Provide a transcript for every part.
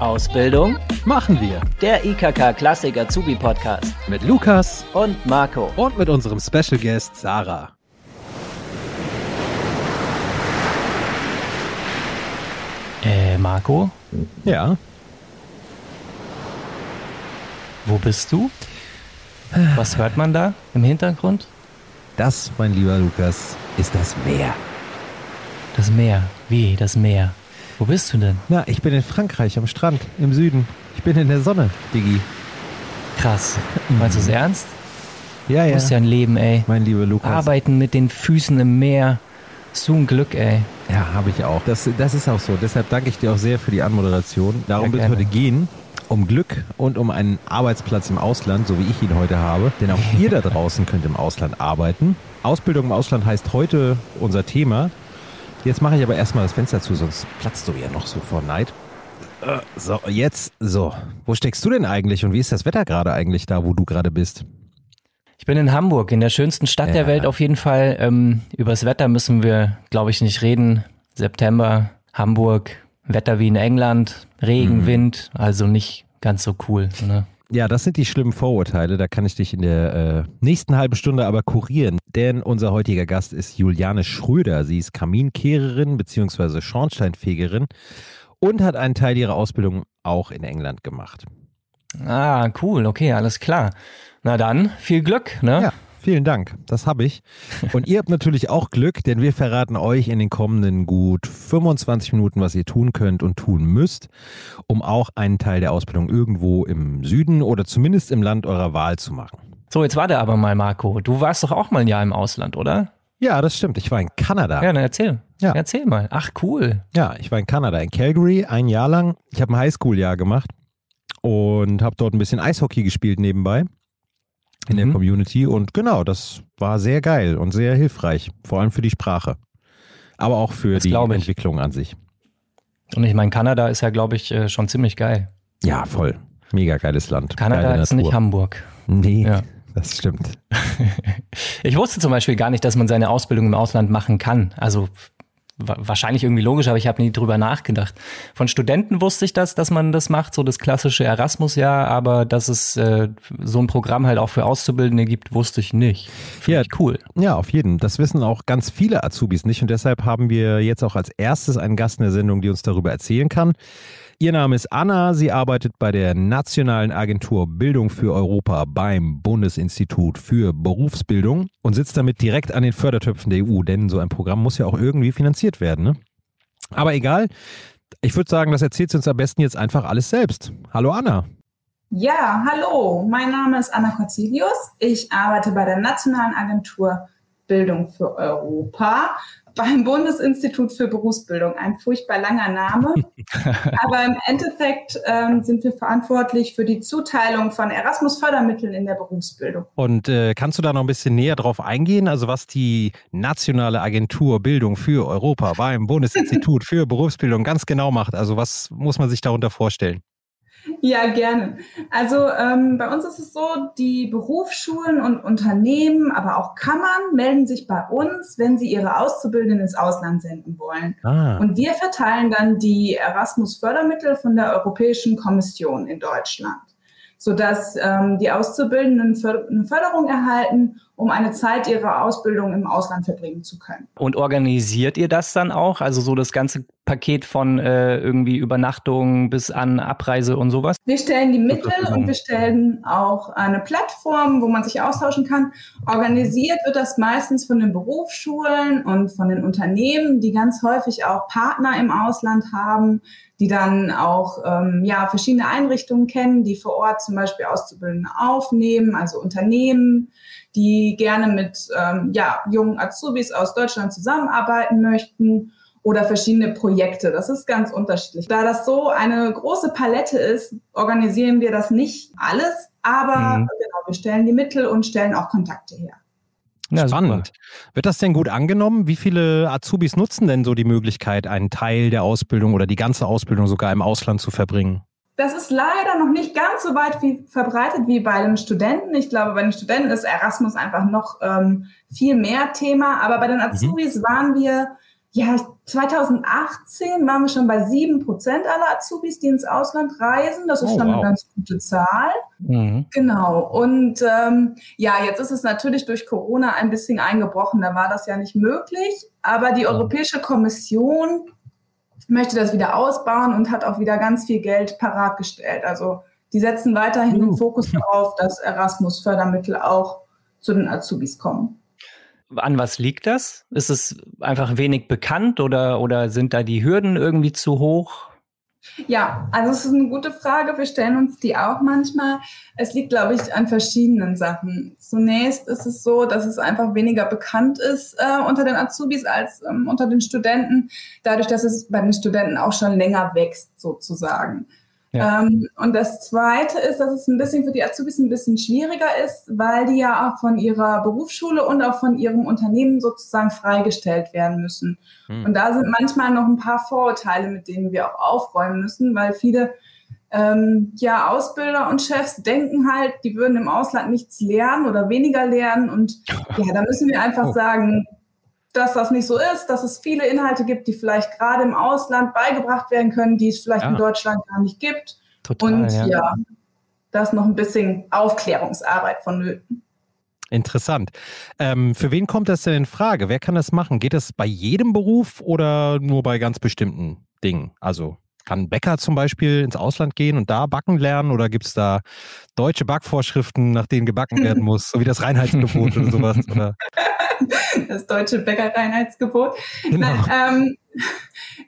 Ausbildung machen wir der IKK Klassik Azubi Podcast mit Lukas und Marco. und mit unserem Special Guest Sarah. Äh, Marco, Ja, wo bist du? Was hört man da im Hintergrund? das, mein lieber Lukas, ist das Meer. Das Meer. Wie, das Meer? Wo bist du denn? Na, ich bin in Frankreich am Strand im Süden. Ich bin in der Sonne, Diggi. Krass. Meinst du es ernst? Ja, Du ja. musst ja ein Leben, ey. Mein lieber Lukas. Arbeiten mit den Füßen im Meer. So ein Glück, ey. Ja, habe ich auch. Das, das ist auch so. Deshalb danke ich dir auch sehr für die Anmoderation. Darum Ja, wird heute gehen. Um Glück und um einen Arbeitsplatz im Ausland, so wie ich ihn heute habe. Denn auch ihr da draußen könnt im Ausland arbeiten. Ausbildung im Ausland heißt heute unser Thema. Jetzt mache ich aber erstmal das Fenster zu, sonst platzt du ja noch so vor Neid. Äh, So, jetzt, so. Wo steckst du denn eigentlich und wie ist das Wetter gerade eigentlich da, wo du gerade bist? Ich bin in Hamburg, in der schönsten Stadt Ja. der Welt auf jeden Fall. Ähm, übers Wetter müssen wir, glaube ich, nicht reden. September, Hamburg, Wetter wie in England, Regen, Mhm. Wind, also nicht ganz so cool. Ne? Ja, das sind die schlimmen Vorurteile. Da kann ich dich in der äh, nächsten halben Stunde aber kurieren. Denn unser heutiger Gast ist Juliane Schröder. Sie ist Kaminkehrerin bzw. Schornsteinfegerin und hat einen Teil ihrer Ausbildung auch in England gemacht. Ah, cool, okay, alles klar. Na dann, viel Glück, ne? Ja, vielen Dank. Das habe ich. Und ihr habt natürlich auch Glück, denn wir verraten euch in den kommenden gut 25 Minuten, was ihr tun könnt und tun müsst, um auch einen Teil der Ausbildung irgendwo im Süden oder zumindest im Land eurer Wahl zu machen. So, jetzt warte aber mal, Marco. Du warst doch auch mal ein Jahr im Ausland, oder? Ja, das stimmt. Ich war in Kanada. Ja, dann erzähl. Ja. Erzähl mal. Ach, cool. Ja, ich war in Kanada, in Calgary, ein Jahr lang. Ich habe ein Highschool-Jahr gemacht und habe dort ein bisschen Eishockey gespielt nebenbei in der Mhm. Community. Und genau, das war sehr geil und sehr hilfreich, vor allem für die Sprache, aber auch für Das die. Entwicklung an sich. Und ich meine, Kanada ist ja, glaube ich, äh, schon ziemlich geil. Ja, voll. Mega geiles Land. Kanada Geile ist Natur. nicht Hamburg. Nee, Ja. das stimmt. Ich wusste zum Beispiel gar nicht, dass man seine Ausbildung im Ausland machen kann. Also wahrscheinlich irgendwie logisch, aber ich habe nie drüber nachgedacht. Von Studenten wusste ich das, dass man das macht, so das klassische Erasmus-Jahr, aber dass es äh, so ein Programm halt auch für Auszubildende gibt, wusste ich nicht. Finde Ja. ich cool. Ja, auf jeden. Das wissen auch ganz viele Azubis nicht und deshalb haben wir jetzt auch als erstes einen Gast in der Sendung, die uns darüber erzählen kann. Ihr Name ist Anna, sie arbeitet bei der Nationalen Agentur Bildung für Europa beim Bundesinstitut für Berufsbildung und sitzt damit direkt an den Fördertöpfen der EU, denn so ein Programm muss ja auch irgendwie finanziert werden. Ne? Aber egal, ich würde sagen, das erzählt sie uns am besten jetzt einfach alles selbst. Hallo Anna. Ja, hallo, mein Name ist Anna Corzilius. Ich arbeite bei der Nationalen Agentur Bildung für Europa beim Bundesinstitut für Berufsbildung. Ein furchtbar langer Name. Aber im Endeffekt ähm, sind wir verantwortlich für die Zuteilung von Erasmus-Fördermitteln in der Berufsbildung. Und äh, kannst du da noch ein bisschen näher drauf eingehen, also was die Nationale Agentur Bildung für Europa beim Bundesinstitut für Berufsbildung ganz genau macht? Also was muss man sich darunter vorstellen? Ja, gerne. Also ähm, bei uns ist es so, die Berufsschulen und Unternehmen, aber auch Kammern melden sich bei uns, wenn sie ihre Auszubildenden ins Ausland senden wollen. Ah, Und wir verteilen dann die Erasmus-Fördermittel von der Europäischen Kommission in Deutschland, sodass ähm, die Auszubildenden eine Förderung erhalten, um eine Zeit ihrer Ausbildung im Ausland verbringen zu können. Und organisiert ihr das dann auch? Also so das ganze Paket von äh, irgendwie Übernachtung bis an Abreise und sowas? Wir stellen die Mittel und wir stellen auch eine Plattform, wo man sich austauschen kann. Organisiert wird das meistens von den Berufsschulen und von den Unternehmen, die ganz häufig auch Partner im Ausland haben, die dann auch ähm, ja, verschiedene Einrichtungen kennen, die vor Ort zum Beispiel Auszubildende aufnehmen, also Unternehmen, die gerne mit ähm, ja, jungen Azubis aus Deutschland zusammenarbeiten möchten oder verschiedene Projekte. Das ist ganz unterschiedlich. Da das so eine große Palette ist, organisieren wir das nicht alles, aber Mhm. genau, wir stellen die Mittel und stellen auch Kontakte her. Ja, spannend. Wird das denn gut angenommen? Wie viele Azubis nutzen denn so die Möglichkeit, einen Teil der Ausbildung oder die ganze Ausbildung sogar im Ausland zu verbringen? Das ist leider noch nicht ganz so weit wie verbreitet wie bei den Studenten. Ich glaube, bei den Studenten ist Erasmus einfach noch ähm, viel mehr Thema. Aber bei den Azubis waren wir ja, 2018 waren wir schon bei sieben Prozent aller Azubis, die ins Ausland reisen. Das ist oh, schon wow. eine ganz gute Zahl. Mhm. Genau. Und ähm, ja, jetzt ist es natürlich durch Corona ein bisschen eingebrochen. Da war das ja nicht möglich. Aber die Europäische Kommission möchte das wieder ausbauen und hat auch wieder ganz viel Geld parat gestellt. Also die setzen weiterhin uh. den Fokus darauf, dass Erasmus-Fördermittel auch zu den Azubis kommen. An was liegt das? Ist es einfach wenig bekannt oder, oder sind da die Hürden irgendwie zu hoch? Ja, also es ist eine gute Frage. Wir stellen uns die auch manchmal. Es liegt, glaube ich, an verschiedenen Sachen. Zunächst ist es so, dass es einfach weniger bekannt ist äh, unter den Azubis als ähm, unter den Studenten, dadurch, dass es bei den Studenten auch schon länger wächst, sozusagen. Ja. Ähm, und das Zweite ist, dass es ein bisschen für die Azubis ein bisschen schwieriger ist, weil die ja auch von ihrer Berufsschule und auch von ihrem Unternehmen sozusagen freigestellt werden müssen. Hm. Und da sind manchmal noch ein paar Vorurteile, mit denen wir auch aufräumen müssen, weil viele ähm, ja, Ausbilder und Chefs denken halt, die würden im Ausland nichts lernen oder weniger lernen. Und ja, da müssen wir einfach oh. sagen, dass das nicht so ist, dass es viele Inhalte gibt, die vielleicht gerade im Ausland beigebracht werden können, die es vielleicht ja. in Deutschland gar nicht gibt. Total, und ja, ja da ist noch ein bisschen Aufklärungsarbeit vonnöten. Interessant. Ähm, für wen kommt das denn in Frage? Wer kann das machen? Geht das bei jedem Beruf oder nur bei ganz bestimmten Dingen? Also kann ein Bäcker zum Beispiel ins Ausland gehen und da backen lernen oder gibt es da deutsche Backvorschriften, nach denen gebacken werden muss, so wie das Reinheitsgebot oder sowas? Oder? das deutsche Bäckerreinheitsgebot. Genau. ähm,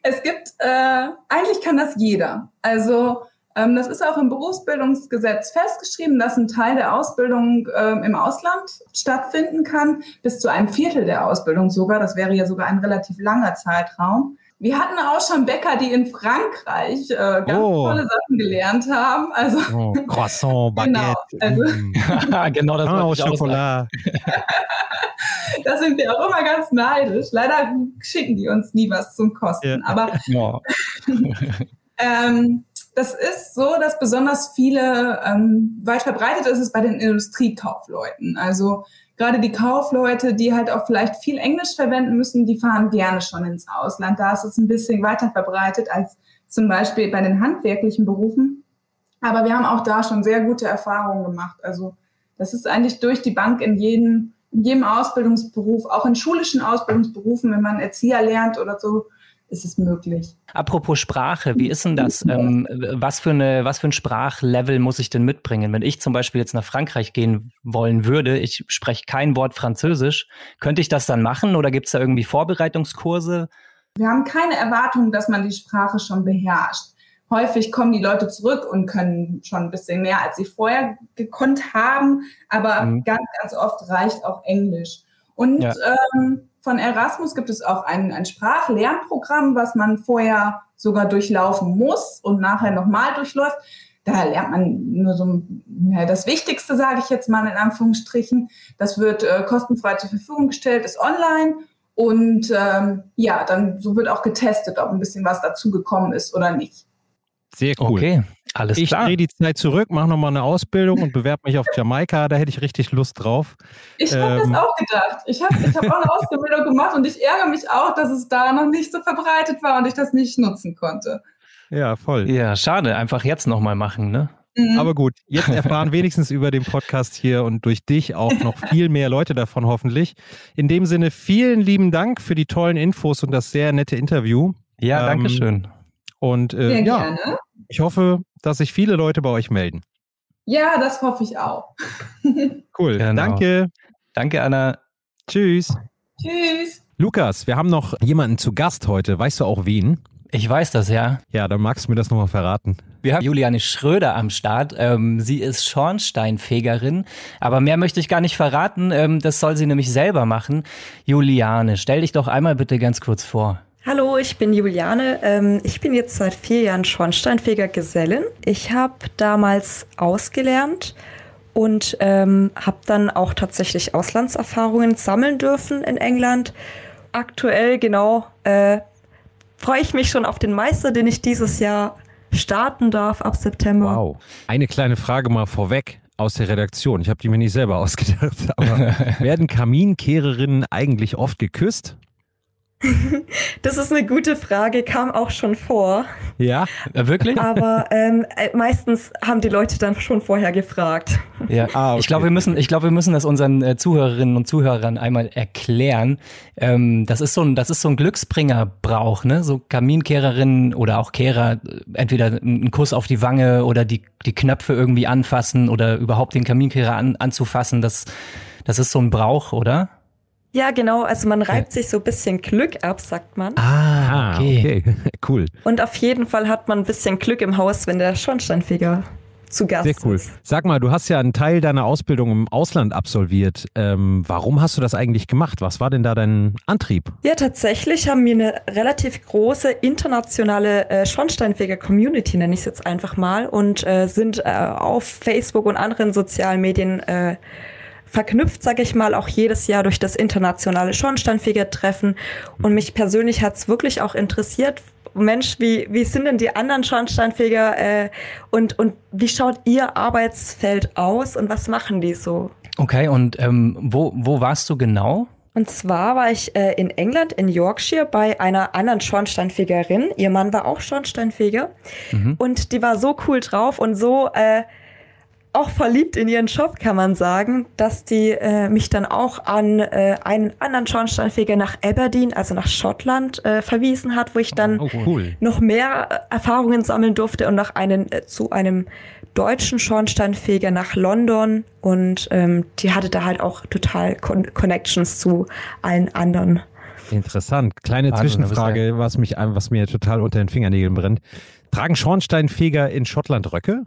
es gibt, äh, eigentlich kann das jeder. Also ähm, das ist auch im Berufsbildungsgesetz festgeschrieben, dass ein Teil der Ausbildung ähm, im Ausland stattfinden kann, bis zu einem Viertel der Ausbildung sogar. Das wäre ja sogar ein relativ langer Zeitraum. Wir hatten auch schon Bäcker, die in Frankreich äh, ganz oh. tolle Sachen gelernt haben. Also oh, Croissant, Baguette. genau, also, mm. genau das oh, Schokolade. da sind wir auch immer ganz neidisch. Leider schicken die uns nie was zum Kosten. Ja. Aber ja. ähm, das ist so, dass besonders viele, ähm, weit verbreitet ist es bei den Industriekaufleuten. Also gerade die Kaufleute, die halt auch vielleicht viel Englisch verwenden müssen, die fahren gerne schon ins Ausland. Da ist es ein bisschen weiter verbreitet als zum Beispiel bei den handwerklichen Berufen. Aber wir haben auch da schon sehr gute Erfahrungen gemacht. Also das ist eigentlich durch die Bank in jedem, in jedem Ausbildungsberuf, auch in schulischen Ausbildungsberufen, wenn man Erzieher lernt oder so, ist es möglich. Apropos Sprache, wie ist denn das? Ähm, was, für eine, was für ein Sprachlevel muss ich denn mitbringen? Wenn ich zum Beispiel jetzt nach Frankreich gehen wollen würde, ich spreche kein Wort Französisch, könnte ich das dann machen oder gibt es da irgendwie Vorbereitungskurse? Wir haben keine Erwartung, dass man die Sprache schon beherrscht. Häufig kommen die Leute zurück und können schon ein bisschen mehr, als sie vorher gekonnt haben, aber mhm. ganz, ganz oft reicht auch Englisch. Und ja. ähm, von Erasmus gibt es auch ein, ein Sprachlernprogramm, was man vorher sogar durchlaufen muss und nachher nochmal durchläuft. Da lernt man nur so ja, das Wichtigste, sage ich jetzt mal in Anführungsstrichen. Das wird äh, kostenfrei zur Verfügung gestellt, ist online. Und ähm, ja, dann so wird auch getestet, ob ein bisschen was dazugekommen ist oder nicht. Sehr cool. Okay, alles ich klar. Ich drehe die Zeit zurück, mache nochmal eine Ausbildung und bewerbe mich auf Jamaika. Da hätte ich richtig Lust drauf. Ich ähm, habe das auch gedacht. Ich habe ich hab auch eine Ausbildung gemacht und ich ärgere mich auch, dass es da noch nicht so verbreitet war und ich das nicht nutzen konnte. Ja, voll. Ja, schade. Einfach jetzt nochmal machen, ne? Mhm. Aber gut, jetzt erfahren wenigstens über den Podcast hier und durch dich auch noch viel mehr Leute davon hoffentlich. In dem Sinne, vielen lieben Dank für die tollen Infos und das sehr nette Interview. Ja, ähm, danke schön. Und äh, ja, gerne. ich hoffe, dass sich viele Leute bei euch melden. Ja, das hoffe ich auch. cool, genau. danke. Danke, Anna. Tschüss. Tschüss. Lukas, wir haben noch jemanden zu Gast heute. Weißt du auch wen? Ich weiß das, ja. Ja, dann magst du mir das nochmal verraten. Wir haben Juliane Schröder am Start. Ähm, sie ist Schornsteinfegerin, aber mehr möchte ich gar nicht verraten. Ähm, das soll sie nämlich selber machen. Juliane, stell dich doch einmal bitte ganz kurz vor. Hallo, ich bin Juliane. Ähm, ich bin jetzt seit vier Jahren Schornsteinfeger Gesellin. Ich habe damals ausgelernt und ähm, habe dann auch tatsächlich Auslandserfahrungen sammeln dürfen in England. Aktuell genau äh, freue ich mich schon auf den Meister, den ich dieses Jahr starten darf ab September. Wow. Eine kleine Frage mal vorweg aus der Redaktion. Ich habe die mir nicht selber ausgedacht, aber werden Kaminkehrerinnen eigentlich oft geküsst? Das ist eine gute Frage, kam auch schon vor. Ja, Äh, wirklich? Aber ähm, äh, meistens haben die Leute dann schon vorher gefragt. Ja, Ah, okay. ich glaube, wir müssen, ich glaube, wir müssen das unseren äh, Zuhörerinnen und Zuhörern einmal erklären. Ähm, das ist so ein, das ist so ein Glücksbringerbrauch, ne? So Kaminkehrerinnen oder auch Kehrer, entweder einen Kuss auf die Wange oder die, die Knöpfe irgendwie anfassen oder überhaupt den Kaminkehrer an, anzufassen. Das, das ist so ein Brauch, oder? Ja, genau. Also man reibt sich so ein bisschen Glück ab, sagt man. Ah, okay. cool. Und auf jeden Fall hat man ein bisschen Glück im Haus, wenn der Schornsteinfeger zu Gast Sehr cool. ist. Sag mal, du hast ja einen Teil deiner Ausbildung im Ausland absolviert. Ähm, warum hast du das eigentlich gemacht? Was war denn da dein Antrieb? Ja, tatsächlich haben wir eine relativ große internationale äh, Schornsteinfeger-Community, nenne ich es jetzt einfach mal, und äh, sind äh, auf Facebook und anderen sozialen Medien äh, verknüpft, sage ich mal, auch jedes Jahr durch das internationale Schornsteinfeger-Treffen. Und mich persönlich hat's wirklich auch interessiert, Mensch, wie, wie sind denn die anderen Schornsteinfeger äh, und, und wie schaut ihr Arbeitsfeld aus und was machen die so? Okay, und ähm, wo, wo warst du genau? Und zwar war ich äh, in England, in Yorkshire, bei einer anderen Schornsteinfegerin. Ihr Mann war auch Schornsteinfeger. Und die war so cool drauf und so äh, auch verliebt in ihren Job, kann man sagen, dass die äh, mich dann auch an äh, einen anderen Schornsteinfeger nach Aberdeen, also nach Schottland, äh, verwiesen hat, wo ich dann Oh, cool. noch mehr äh, Erfahrungen sammeln durfte und nach einem, äh, zu einem deutschen Schornsteinfeger nach London und ähm, die hatte da halt auch total Con Connections zu allen anderen. Interessant. Kleine Wahnsinn, Zwischenfrage, was mich was mir total unter den Fingernägeln brennt. Tragen Schornsteinfeger in Schottland Röcke?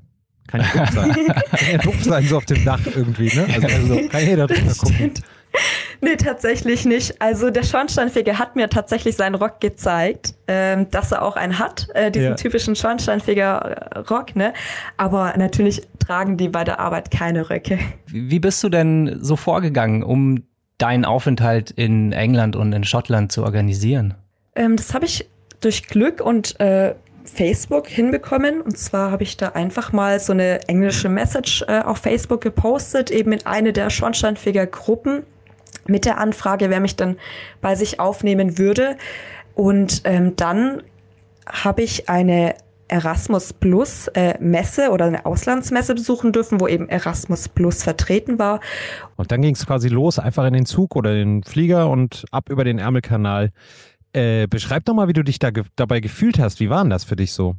Kann ja doof sein. kann ja doof sein, so auf dem Dach irgendwie, ne? Also, also kann jeder drüber gucken. Nee, tatsächlich nicht. Also der Schornsteinfeger hat mir tatsächlich seinen Rock gezeigt, ähm, dass er auch einen hat, äh, diesen Ja. typischen Schornsteinfeger-Rock, ne? Aber natürlich tragen die bei der Arbeit keine Röcke. Wie wie bist du denn so vorgegangen, um deinen Aufenthalt in England und in Schottland zu organisieren? Ähm, das habe ich durch Glück und äh, Facebook hinbekommen. Und zwar habe ich da einfach mal so eine englische Message äh, auf Facebook gepostet, eben in eine der Schornsteinfeger Gruppen mit der Anfrage, wer mich dann bei sich aufnehmen würde. Und ähm, dann habe ich eine Erasmus Plus äh, Messe oder eine Auslandsmesse besuchen dürfen, wo eben Erasmus Plus vertreten war. Und dann ging es quasi los, einfach in den Zug oder den Flieger und ab über den Ärmelkanal. Äh, beschreib doch mal, wie du dich da ge dabei gefühlt hast. Wie war denn das für dich so?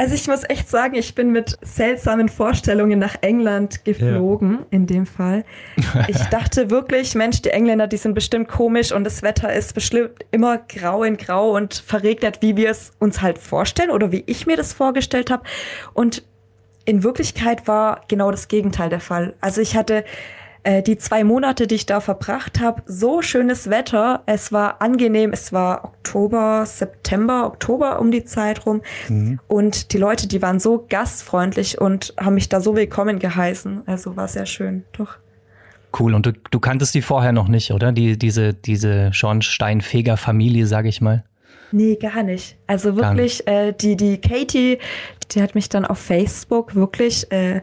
Also ich muss echt sagen, ich bin mit seltsamen Vorstellungen nach England geflogen, in dem Fall. Ich dachte wirklich, Mensch, die Engländer, die sind bestimmt komisch und das Wetter ist bestimmt immer grau in grau und verregnet, wie wir es uns halt vorstellen oder wie ich mir das vorgestellt habe. Und in Wirklichkeit war genau das Gegenteil der Fall. Also ich hatte äh, die zwei Monate, die ich da verbracht habe, so schönes Wetter. Es war angenehm. Es war Oktober, September, Oktober um die Zeit rum. Und die Leute, die waren so gastfreundlich und haben mich da so willkommen geheißen. Also war sehr schön. Doch. Cool. Und du, du kanntest die vorher noch nicht, oder? Die, diese, diese Schornsteinfeger-Familie, sage ich mal. Nee, gar nicht. Also wirklich, äh, die, die Katie, die hat mich dann auf Facebook wirklich äh,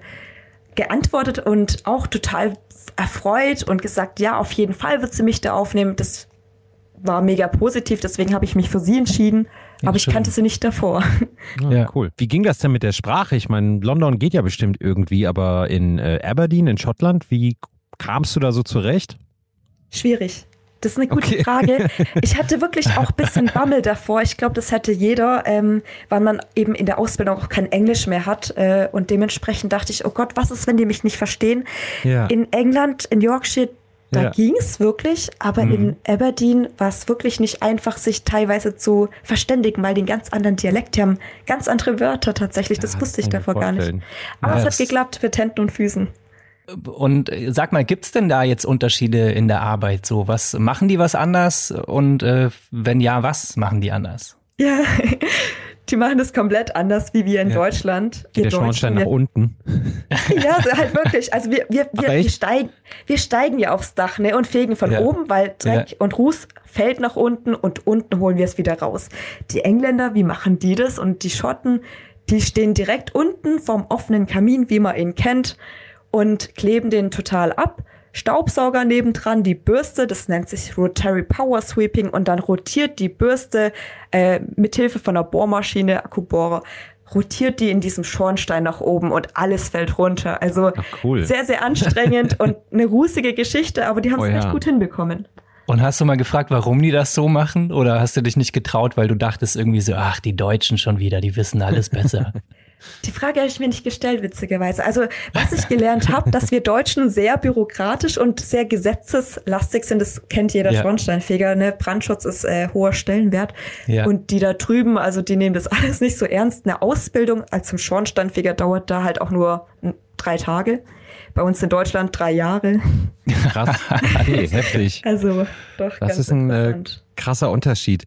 geantwortet und auch total erfreut und gesagt, ja, auf jeden Fall wird sie mich da aufnehmen. Das war mega positiv, deswegen habe ich mich für sie entschieden. Ja, aber ich schön. kannte sie nicht davor. Ja, Ja. Cool. Wie ging das denn mit der Sprache? Ich meine, London geht ja bestimmt irgendwie, aber in äh, Aberdeen, in Schottland, wie kamst du da so zurecht? Schwierig. Das ist eine gute Okay. Frage. Ich hatte wirklich auch ein bisschen Bammel davor. Ich glaube, das hätte jeder, ähm, weil man eben in der Ausbildung auch kein Englisch mehr hat. Äh, und dementsprechend dachte ich, oh Gott, was ist, wenn die mich nicht verstehen? Ja. In England, in Yorkshire, da Ja. ging's wirklich, aber in Aberdeen war es wirklich nicht einfach, sich teilweise zu verständigen, weil die einen ganz anderen Dialekt, die haben ganz andere Wörter tatsächlich. Das Ja, wusste ich davor gar nicht. vorstellen. Aber Ja, es hat geklappt mit Händen und Füßen. Und äh, sag mal, gibt's denn da jetzt Unterschiede in der Arbeit? So, was machen die was anders? Und äh, wenn ja, was machen die anders? Ja, die machen das komplett anders wie wir in Ja. Deutschland. Wir der Schornstein Deutschen, nach unten? Ja, halt wirklich. Also wir, wir, wir, wir, steigen, wir steigen ja aufs Dach ne, und fegen von Ja. oben, weil Dreck und Ruß fällt nach unten und unten holen wir es wieder raus. Die Engländer, wie machen die das? Und die Schotten, die stehen direkt unten vom offenen Kamin, wie man ihn kennt, und kleben den total ab, Staubsauger nebendran, die Bürste, das nennt sich Rotary Power Sweeping und dann rotiert die Bürste äh, mithilfe von einer Bohrmaschine, Akkubohrer, rotiert die in diesem Schornstein nach oben und alles fällt runter. Also Ach, cool. sehr, sehr anstrengend und eine rußige Geschichte, aber die haben es Oh ja. echt gut hinbekommen. Und hast du mal gefragt, warum die das so machen? Oder hast du dich nicht getraut, weil du dachtest irgendwie so, ach, die Deutschen schon wieder, die wissen alles besser. Die Frage habe ich mir nicht gestellt, witzigerweise. Also, was ich gelernt habe, dass wir Deutschen sehr bürokratisch und sehr gesetzeslastig sind, das kennt jeder Ja. Schornsteinfeger. Ne? Brandschutz ist äh, hoher Stellenwert. Ja. Und die da drüben, also die nehmen das alles nicht so ernst. Eine Ausbildung als zum Schornsteinfeger dauert da halt auch nur drei Tage. Bei uns in Deutschland drei Jahre. Krass. Okay, heftig. Also doch Das ganz ist ein äh, krasser Unterschied.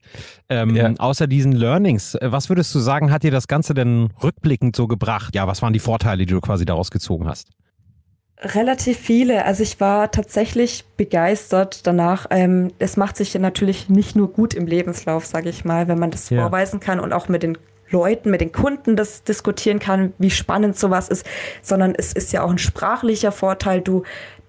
Ähm, Ja. Außer diesen Learnings, äh, was würdest du sagen, hat dir das Ganze denn rückblickend so gebracht? Ja, was waren die Vorteile, die du quasi daraus gezogen hast? Relativ viele. Also ich war tatsächlich begeistert danach. Ähm, es macht sich natürlich nicht nur gut im Lebenslauf, sage ich mal, wenn man das Ja. vorweisen kann und auch mit den Leuten, mit den Kunden das diskutieren kann, wie spannend sowas ist, sondern es ist ja auch ein sprachlicher Vorteil. Du,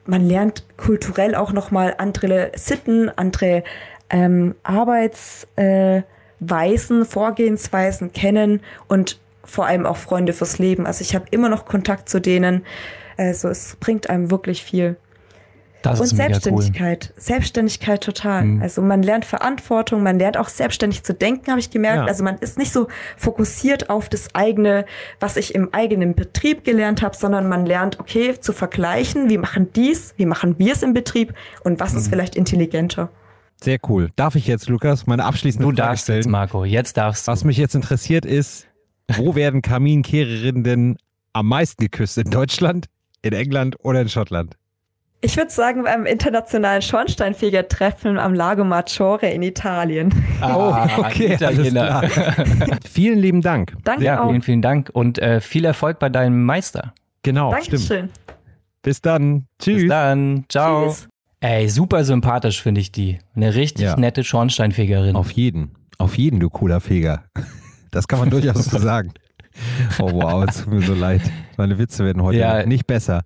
man lernt kulturell auch nochmal andere Sitten, andere ähm, Arbeitsweisen, äh, Weisen, Vorgehensweisen kennen und vor allem auch Freunde fürs Leben. Also ich habe immer noch Kontakt zu denen. Also es bringt einem wirklich viel. Das Und ist mega cool. Selbstständigkeit. Selbstständigkeit total. Mhm. Also man lernt Verantwortung, man lernt auch selbstständig zu denken, habe ich gemerkt. Ja. Also man ist nicht so fokussiert auf das eigene, was ich im eigenen Betrieb gelernt habe, sondern man lernt, okay, zu vergleichen, wie machen dies, wie machen wir es im Betrieb und was Mhm. ist vielleicht intelligenter. Sehr cool. Darf ich jetzt, Lukas, meine abschließende Du Frage darfst stellen? jetzt, Marco. Jetzt darfst du. Was mich jetzt interessiert ist, wo werden Kaminkehrerinnen denn am meisten geküsst? In Deutschland, in England oder in Schottland? Ich würde sagen, beim internationalen Schornsteinfeger-Treffen am Lago Maggiore in Italien. Ah, okay, Italiener. Vielen lieben Dank. Danke Ja, auch. vielen, vielen Dank und äh, viel Erfolg bei deinem Meister. Genau, stimmt. Dankeschön. Bis dann. Tschüss. Bis dann. Ciao. Tschüss. Ey, super sympathisch finde ich die. Eine richtig Ja. nette Schornsteinfegerin. Auf jeden. Auf jeden, du cooler Feger. Das kann man durchaus so sagen. Oh wow, es tut mir so leid. Meine Witze werden heute Ja. nicht besser.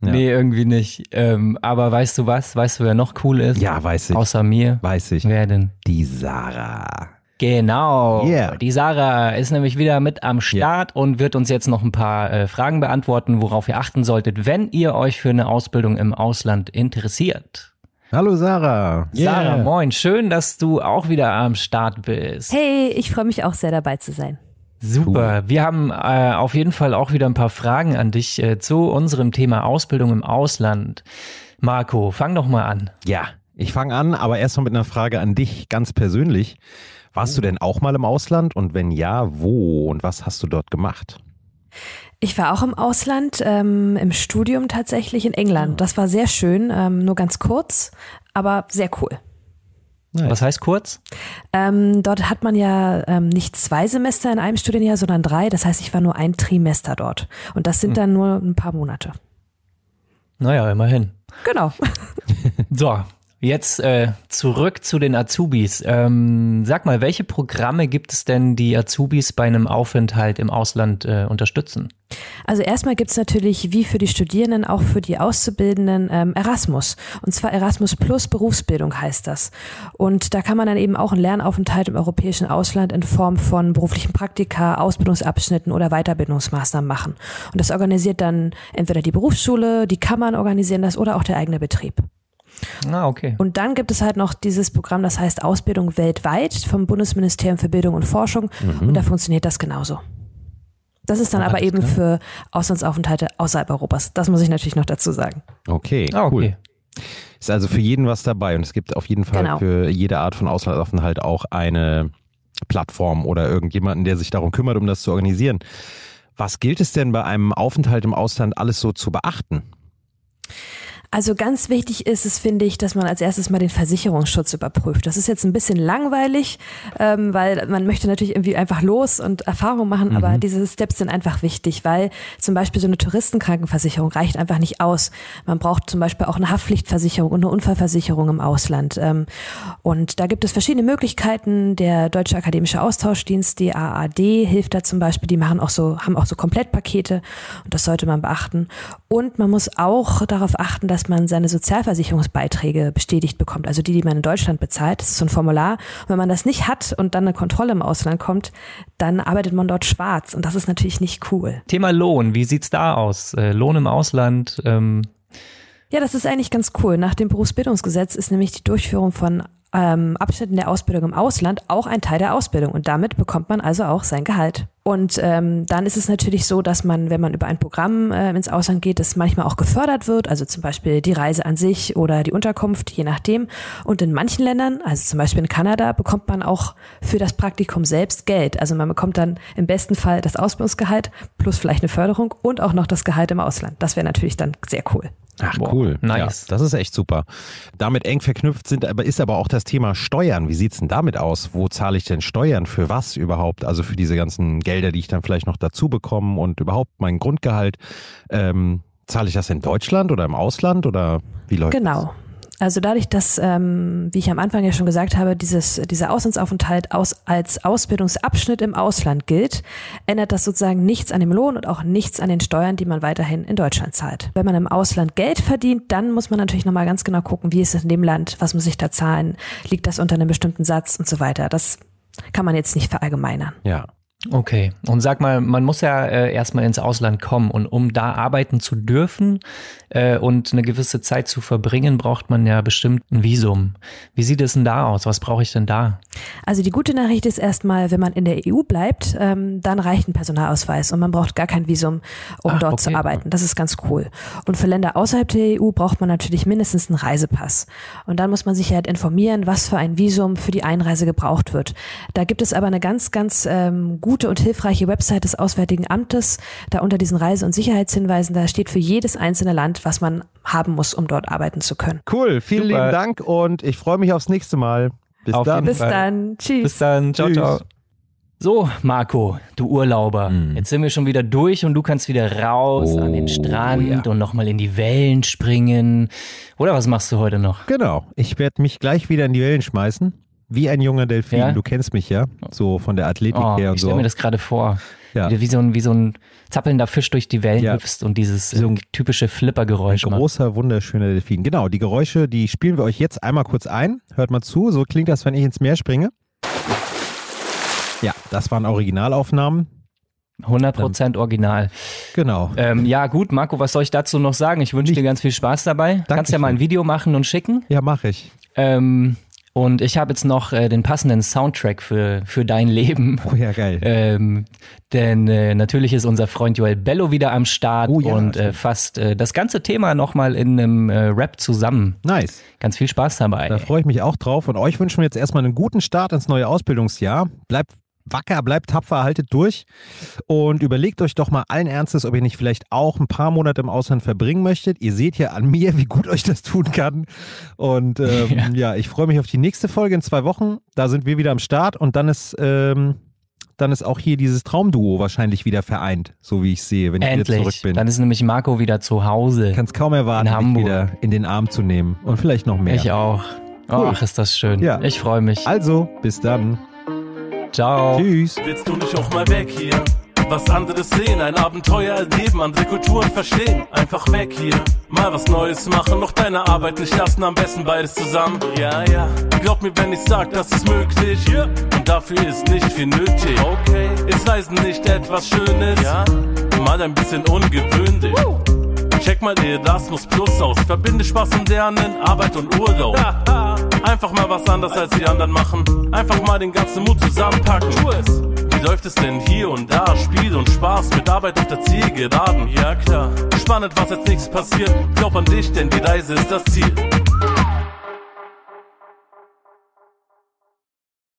Ja. Nee, irgendwie nicht. Ähm, aber weißt du was? Weißt du, wer noch cool ist? Ja, weiß ich. Außer mir. Weiß ich. Wer denn? Die Sarah. Genau. Yeah. Die Sarah ist nämlich wieder mit am Start und wird uns jetzt noch ein paar äh, Fragen beantworten, worauf ihr achten solltet, wenn ihr euch für eine Ausbildung im Ausland interessiert. Hallo Sarah. Sarah, moin. Schön, dass du auch wieder am Start bist. Hey, ich freue mich auch sehr dabei zu sein. Super. Wir haben äh, auf jeden Fall auch wieder ein paar Fragen an dich äh, zu unserem Thema Ausbildung im Ausland. Marco, fang doch mal an. Ja, ich fange an, aber erst mal mit einer Frage an dich ganz persönlich. Warst du denn auch mal im Ausland und wenn ja, wo und was hast du dort gemacht? Ich war auch im Ausland, ähm, im Studium tatsächlich in England. Das war sehr schön, ähm, nur ganz kurz, aber sehr cool. Nice. Was heißt kurz? Ähm, dort hat man ja ähm, nicht zwei Semester in einem Studienjahr, sondern drei. Das heißt, ich war nur ein Trimester dort. Und das sind dann nur ein paar Monate. Naja, immerhin. Genau. So, jetzt äh, zurück zu den Azubis. Ähm, sag mal, welche Programme gibt es denn, die Azubis bei einem Aufenthalt im Ausland äh, unterstützen? Also erstmal gibt es natürlich wie für die Studierenden auch für die Auszubildenden ähm, Erasmus. Und zwar Erasmus Plus Berufsbildung heißt das. Und da kann man dann eben auch einen Lernaufenthalt im europäischen Ausland in Form von beruflichen Praktika, Ausbildungsabschnitten oder Weiterbildungsmaßnahmen machen. Und das organisiert dann entweder die Berufsschule, die Kammern organisieren das oder auch der eigene Betrieb. Ah, okay. Und dann gibt es halt noch dieses Programm, das heißt Ausbildung weltweit vom Bundesministerium für Bildung und Forschung. Und da funktioniert das genauso. Das ist dann aber eben für Auslandsaufenthalte außerhalb Europas. Das muss ich natürlich noch dazu sagen. Okay, Ah, okay. cool. Ist also für jeden was dabei und es gibt auf jeden Fall Genau. für jede Art von Auslandsaufenthalt auch eine Plattform oder irgendjemanden, der sich darum kümmert, um das zu organisieren. Was gilt es denn bei einem Aufenthalt im Ausland alles so zu beachten? Also ganz wichtig ist es, finde ich, dass man als erstes mal den Versicherungsschutz überprüft. Das ist jetzt ein bisschen langweilig, ähm, weil man möchte natürlich irgendwie einfach los und Erfahrung machen, aber diese Steps sind einfach wichtig, weil zum Beispiel so eine Touristenkrankenversicherung reicht einfach nicht aus. Man braucht zum Beispiel auch eine Haftpflichtversicherung und eine Unfallversicherung im Ausland. Ähm, und da gibt es verschiedene Möglichkeiten. Der Deutsche Akademische Austauschdienst, die AAD, hilft da zum Beispiel. Die machen auch so, haben auch so Komplettpakete und das sollte man beachten. Und man muss auch darauf achten, dass man seine Sozialversicherungsbeiträge bestätigt bekommt, also die, die man in Deutschland bezahlt. Das ist so ein Formular. Und wenn man das nicht hat und dann eine Kontrolle im Ausland kommt, dann arbeitet man dort schwarz. Und das ist natürlich nicht cool. Thema Lohn, wie sieht's da aus? Äh, Lohn im Ausland? Ähm ja, das ist eigentlich ganz cool. Nach dem Berufsbildungsgesetz ist nämlich die Durchführung von ähm, Abschnitten der Ausbildung im Ausland auch ein Teil der Ausbildung und damit bekommt man also auch sein Gehalt. Und ähm, dann ist es natürlich so, dass man, wenn man über ein Programm äh, ins Ausland geht, das manchmal auch gefördert wird, also zum Beispiel die Reise an sich oder die Unterkunft, je nachdem. Und in manchen Ländern, also zum Beispiel in Kanada, bekommt man auch für das Praktikum selbst Geld. Also man bekommt dann im besten Fall das Ausbildungsgehalt plus vielleicht eine Förderung und auch noch das Gehalt im Ausland. Das wäre natürlich dann sehr cool. Ach cool, nice. Ja, das ist echt super. Damit eng verknüpft sind, aber ist aber auch das Thema Steuern. Wie sieht's denn damit aus? Wo zahle ich denn Steuern? Für was überhaupt? Also für diese ganzen Gelder, die ich dann vielleicht noch dazu bekomme und überhaupt mein Grundgehalt. Ähm, zahle ich das in Deutschland oder im Ausland oder wie läuft genau. das? Genau. Also dadurch, dass, ähm, wie ich am Anfang ja schon gesagt habe, dieses, dieser Auslandsaufenthalt aus, als Ausbildungsabschnitt im Ausland gilt, ändert das sozusagen nichts an dem Lohn und auch nichts an den Steuern, die man weiterhin in Deutschland zahlt. Wenn man im Ausland Geld verdient, dann muss man natürlich nochmal ganz genau gucken, wie ist es in dem Land, was muss ich da zahlen, liegt das unter einem bestimmten Satz und so weiter. Das kann man jetzt nicht verallgemeinern. Ja, Okay. Und sag mal, man muss ja äh, erstmal ins Ausland kommen und um da arbeiten zu dürfen äh, und eine gewisse Zeit zu verbringen, braucht man ja bestimmt ein Visum. Wie sieht es denn da aus? Was brauche ich denn da? Also die gute Nachricht ist erstmal, wenn man in der EU bleibt, ähm, dann reicht ein Personalausweis und man braucht gar kein Visum, um Ach, dort okay. zu arbeiten. Das ist ganz cool. Und für Länder außerhalb der EU braucht man natürlich mindestens einen Reisepass. Und dann muss man sich halt informieren, was für ein Visum für die Einreise gebraucht wird. Da gibt es aber eine ganz, ganz ähm, gute und hilfreiche Website des Auswärtigen Amtes. Da unter diesen Reise- und Sicherheitshinweisen, da steht für jedes einzelne Land, was man haben muss, um dort arbeiten zu können. Cool, vielen Super. lieben Dank und ich freue mich aufs nächste Mal. Bis Auf dann. Bis dann. Tschüss. Bis dann. Ciao, Tschüss. ciao. So, Marco, du Urlauber. Mm. Jetzt sind wir schon wieder durch und du kannst wieder raus oh, an den Strand ja. und nochmal in die Wellen springen. Oder was machst du heute noch? Genau, ich werde mich gleich wieder in die Wellen schmeißen. Wie ein junger Delfin. Ja? Du kennst mich ja, so von der Athletik oh, her und ich so. Ich stelle mir das gerade vor. Ja. Wie, so ein, wie so ein zappelnder Fisch durch die Wellen ja. hüpfst und dieses so ein typische Flippergeräusch. Ein großer, wunderschöner Delfin. Genau, die Geräusche, die spielen wir euch jetzt einmal kurz ein. Hört mal zu, so klingt das, wenn ich ins Meer springe. Ja, das waren Originalaufnahmen. 100% original. Genau. Ähm, ja, gut, Marco, was soll ich dazu noch sagen? Ich wünsche dir ganz viel Spaß dabei. Dankeschön. Kannst ja mal ein Video machen und schicken. Ja, mache ich. Ähm, und ich habe jetzt noch äh, den passenden Soundtrack für, für dein Leben. Oh ja, geil. Ähm, denn äh, natürlich ist unser Freund Joel Bello wieder am Start oh, ja, und äh, fasst äh, das ganze Thema nochmal in einem äh, Rap zusammen. Nice. Ganz viel Spaß dabei. Da freue ich mich auch drauf. Und euch wünschen wir jetzt erstmal einen guten Start ins neue Ausbildungsjahr. Bleibt wacker, bleibt tapfer, haltet durch und überlegt euch doch mal allen Ernstes, ob ihr nicht vielleicht auch ein paar Monate im Ausland verbringen möchtet. Ihr seht ja an mir, wie gut euch das tun kann. Und ähm, ja. ja. ich freue mich auf die nächste Folge in zwei Wochen. Da sind wir wieder am Start und dann ist. Ähm, dann ist auch hier dieses Traumduo wahrscheinlich wieder vereint, so wie ich sehe, wenn ich Endlich. wieder zurück bin. Dann ist nämlich Marco wieder zu Hause. Kann es kaum erwarten, mich wieder in den Arm zu nehmen. Und vielleicht noch mehr. Ich auch. Cool. Ach, ist das schön. Ja. Ich freue mich. Also, bis dann. Ciao. Tschüss. Willst du nicht auch mal weg hier? Was anderes sehen, ein Abenteuer erleben, andere Kulturen verstehen. Einfach weg hier, mal was Neues machen, noch deine Arbeit nicht lassen, am besten beides zusammen. Ja, ja, glaub mir, wenn ich sag, das ist möglich. Ja. Und dafür ist nicht viel nötig. Okay, ist Reisen nicht etwas Schönes? Ja, mal ein bisschen ungewöhnlich. Uh. Check mal Erasmus Plus aus, verbinde Spaß und Lernen, Arbeit und Urlaub. Einfach mal was anders als die anderen machen. Einfach mal den ganzen Mut zusammenpacken. Tu es. Wie läuft es denn hier und da? Spiel und Spaß mit Arbeit auf der Zielgeraden. Ja klar. Spannend, was als nächstes passiert. Glaub an dich, denn die Reise ist das Ziel.